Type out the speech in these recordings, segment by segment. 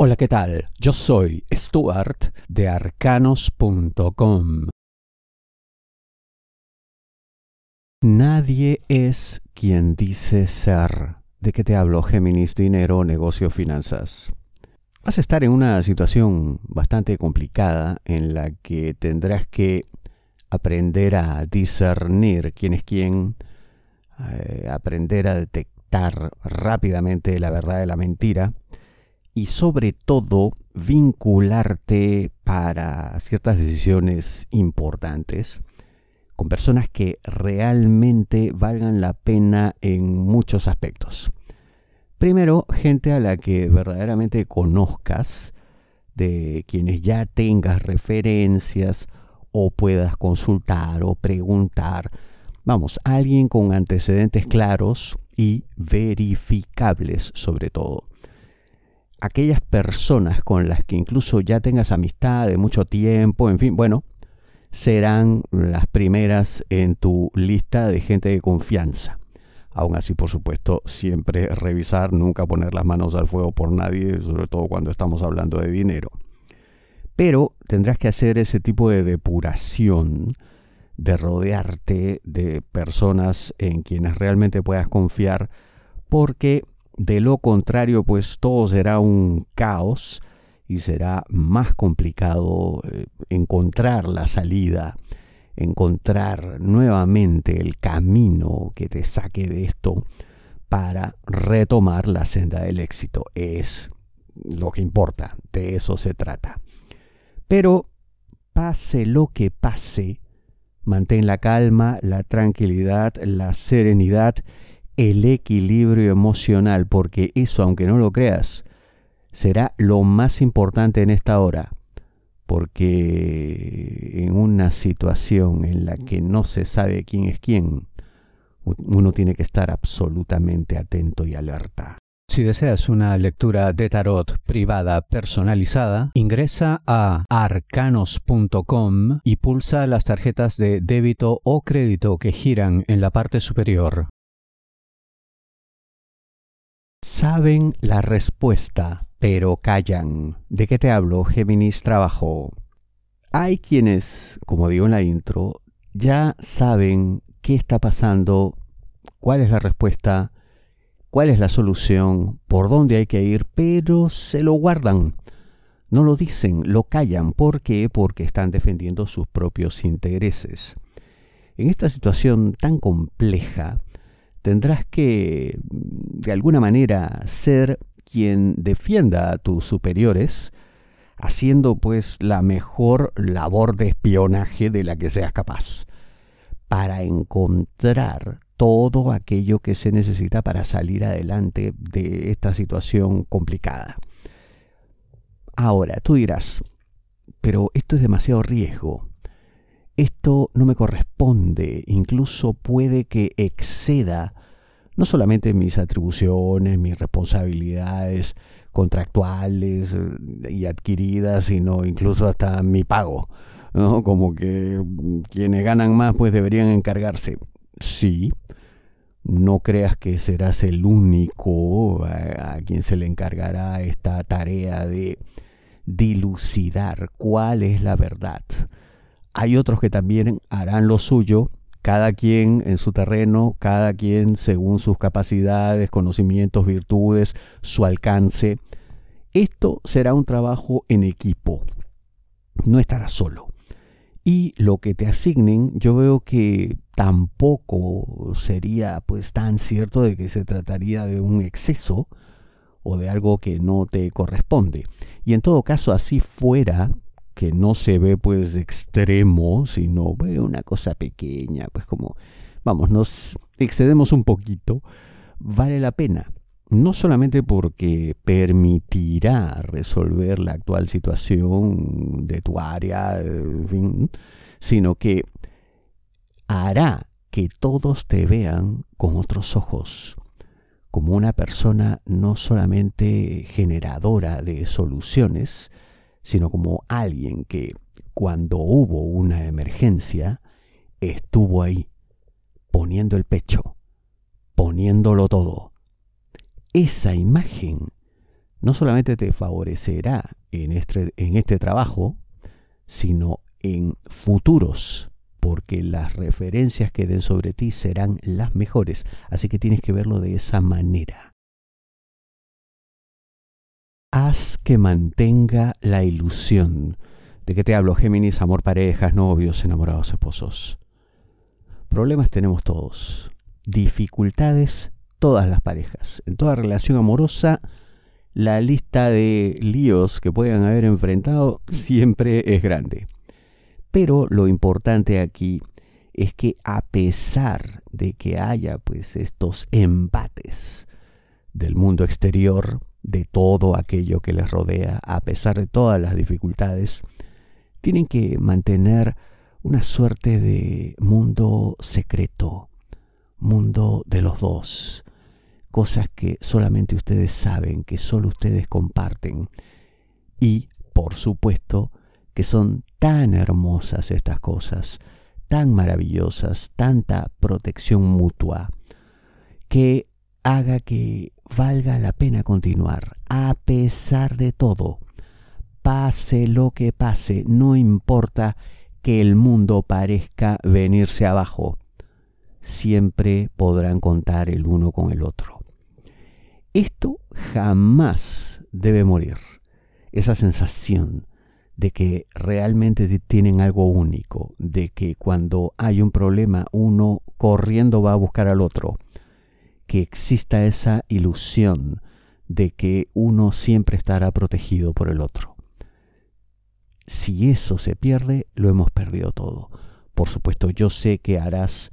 Hola, ¿qué tal? Yo soy Stuart de arcanos.com. Nadie es quien dice ser. ¿De qué te hablo, Géminis? Dinero, negocio, finanzas. Vas a estar en una situación bastante complicada en la que tendrás que aprender a discernir quién es quién, eh, aprender a detectar rápidamente la verdad de la mentira y sobre todo vincularte para ciertas decisiones importantes con personas que realmente valgan la pena en muchos aspectos. Primero, gente a la que verdaderamente conozcas, de quienes ya tengas referencias o puedas consultar o preguntar. Vamos, alguien con antecedentes claros y verificables sobre todo aquellas personas con las que incluso ya tengas amistad de mucho tiempo, en fin, bueno, serán las primeras en tu lista de gente de confianza. Aún así, por supuesto, siempre revisar, nunca poner las manos al fuego por nadie, sobre todo cuando estamos hablando de dinero. Pero tendrás que hacer ese tipo de depuración, de rodearte de personas en quienes realmente puedas confiar, porque de lo contrario, pues todo será un caos y será más complicado eh, encontrar la salida, encontrar nuevamente el camino que te saque de esto para retomar la senda del éxito. Es lo que importa, de eso se trata. Pero pase lo que pase, mantén la calma, la tranquilidad, la serenidad el equilibrio emocional, porque eso, aunque no lo creas, será lo más importante en esta hora, porque en una situación en la que no se sabe quién es quién, uno tiene que estar absolutamente atento y alerta. Si deseas una lectura de tarot privada personalizada, ingresa a arcanos.com y pulsa las tarjetas de débito o crédito que giran en la parte superior. Saben la respuesta, pero callan. ¿De qué te hablo, Géminis Trabajo? Hay quienes, como digo en la intro, ya saben qué está pasando, cuál es la respuesta, cuál es la solución, por dónde hay que ir, pero se lo guardan. No lo dicen, lo callan. ¿Por qué? Porque están defendiendo sus propios intereses. En esta situación tan compleja, tendrás que, de alguna manera, ser quien defienda a tus superiores, haciendo pues la mejor labor de espionaje de la que seas capaz, para encontrar todo aquello que se necesita para salir adelante de esta situación complicada. Ahora, tú dirás, pero esto es demasiado riesgo esto no me corresponde, incluso puede que exceda no solamente mis atribuciones, mis responsabilidades contractuales eh, y adquiridas, sino incluso hasta mi pago. ¿no? Como que quienes ganan más pues deberían encargarse. Sí, no creas que serás el único a, a quien se le encargará esta tarea de dilucidar cuál es la verdad hay otros que también harán lo suyo, cada quien en su terreno, cada quien según sus capacidades, conocimientos, virtudes, su alcance. Esto será un trabajo en equipo, no estarás solo. Y lo que te asignen, yo veo que tampoco sería pues tan cierto de que se trataría de un exceso o de algo que no te corresponde. Y en todo caso, así fuera, que no se ve pues extremo, sino ve una cosa pequeña, pues como, vamos, nos excedemos un poquito, vale la pena. No solamente porque permitirá resolver la actual situación de tu área, sino que hará que todos te vean con otros ojos, como una persona no solamente generadora de soluciones, sino como alguien que cuando hubo una emergencia estuvo ahí, poniendo el pecho, poniéndolo todo. Esa imagen no solamente te favorecerá en este, en este trabajo, sino en futuros, porque las referencias que den sobre ti serán las mejores. Así que tienes que verlo de esa manera. Que mantenga la ilusión. ¿De qué te hablo, Géminis? Amor, parejas, novios, enamorados, esposos. Problemas tenemos todos. Dificultades, todas las parejas. En toda relación amorosa, la lista de líos que puedan haber enfrentado siempre es grande. Pero lo importante aquí es que a pesar de que haya pues estos embates del mundo exterior, de todo aquello que les rodea, a pesar de todas las dificultades, tienen que mantener una suerte de mundo secreto, mundo de los dos, cosas que solamente ustedes saben, que solo ustedes comparten. Y, por supuesto, que son tan hermosas estas cosas, tan maravillosas, tanta protección mutua, que haga que valga la pena continuar, a pesar de todo. Pase lo que pase, no importa que el mundo parezca venirse abajo, siempre podrán contar el uno con el otro. Esto jamás debe morir, esa sensación de que realmente tienen algo único, de que cuando hay un problema uno corriendo va a buscar al otro, que exista esa ilusión de que uno siempre estará protegido por el otro. Si eso se pierde, lo hemos perdido todo. Por supuesto, yo sé que harás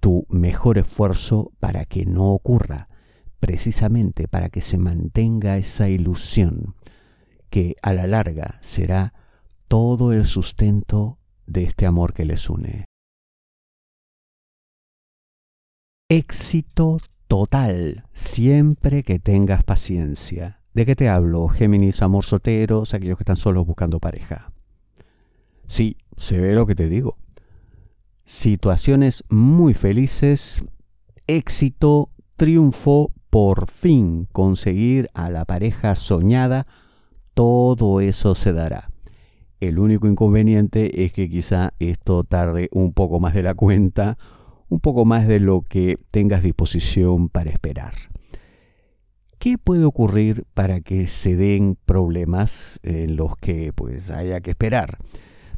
tu mejor esfuerzo para que no ocurra, precisamente para que se mantenga esa ilusión que a la larga será todo el sustento de este amor que les une. Éxito total, siempre que tengas paciencia. ¿De qué te hablo? Géminis, amor solteros, aquellos que están solos buscando pareja. Sí, se ve lo que te digo. Situaciones muy felices, éxito, triunfo, por fin conseguir a la pareja soñada todo eso se dará. El único inconveniente es que quizá esto tarde un poco más de la cuenta, un poco más de lo que tengas disposición para esperar. ¿Qué puede ocurrir para que se den problemas en los que pues haya que esperar?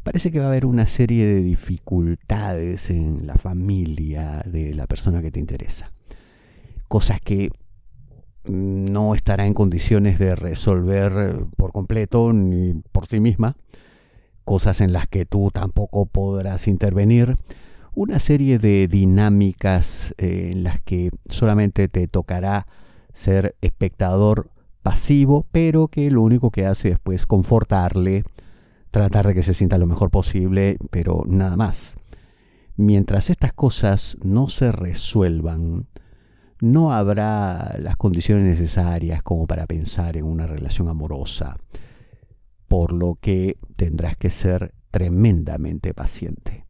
Parece que va a haber una serie de dificultades en la familia de la persona que te interesa. Cosas que no estará en condiciones de resolver por completo ni por sí misma, cosas en las que tú tampoco podrás intervenir, una serie de dinámicas eh, en las que solamente te tocará ser espectador pasivo, pero que lo único que hace es pues confortarle, tratar de que se sienta lo mejor posible, pero nada más. Mientras estas cosas no se resuelvan, no habrá las condiciones necesarias como para pensar en una relación amorosa, por lo que tendrás que ser tremendamente paciente.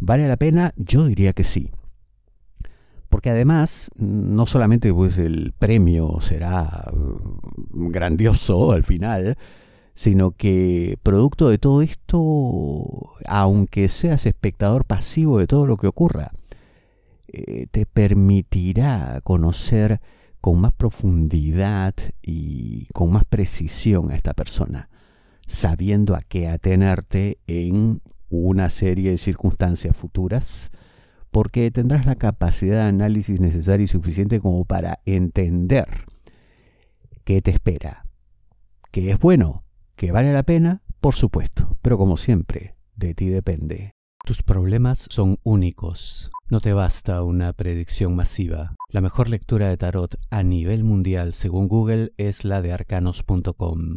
¿Vale la pena? Yo diría que sí. Porque además, no solamente pues, el premio será mm, grandioso al final, sino que producto de todo esto, aunque seas espectador pasivo de todo lo que ocurra, eh, te permitirá conocer con más profundidad y con más precisión a esta persona, sabiendo a qué atenerte en una serie de circunstancias futuras, porque tendrás la capacidad de análisis necesaria y suficiente como para entender qué te espera, que es bueno, que vale la pena, por supuesto, pero como siempre, de ti depende. Tus problemas son únicos. No te basta una predicción masiva. La mejor lectura de tarot a nivel mundial según Google es la de arcanos.com.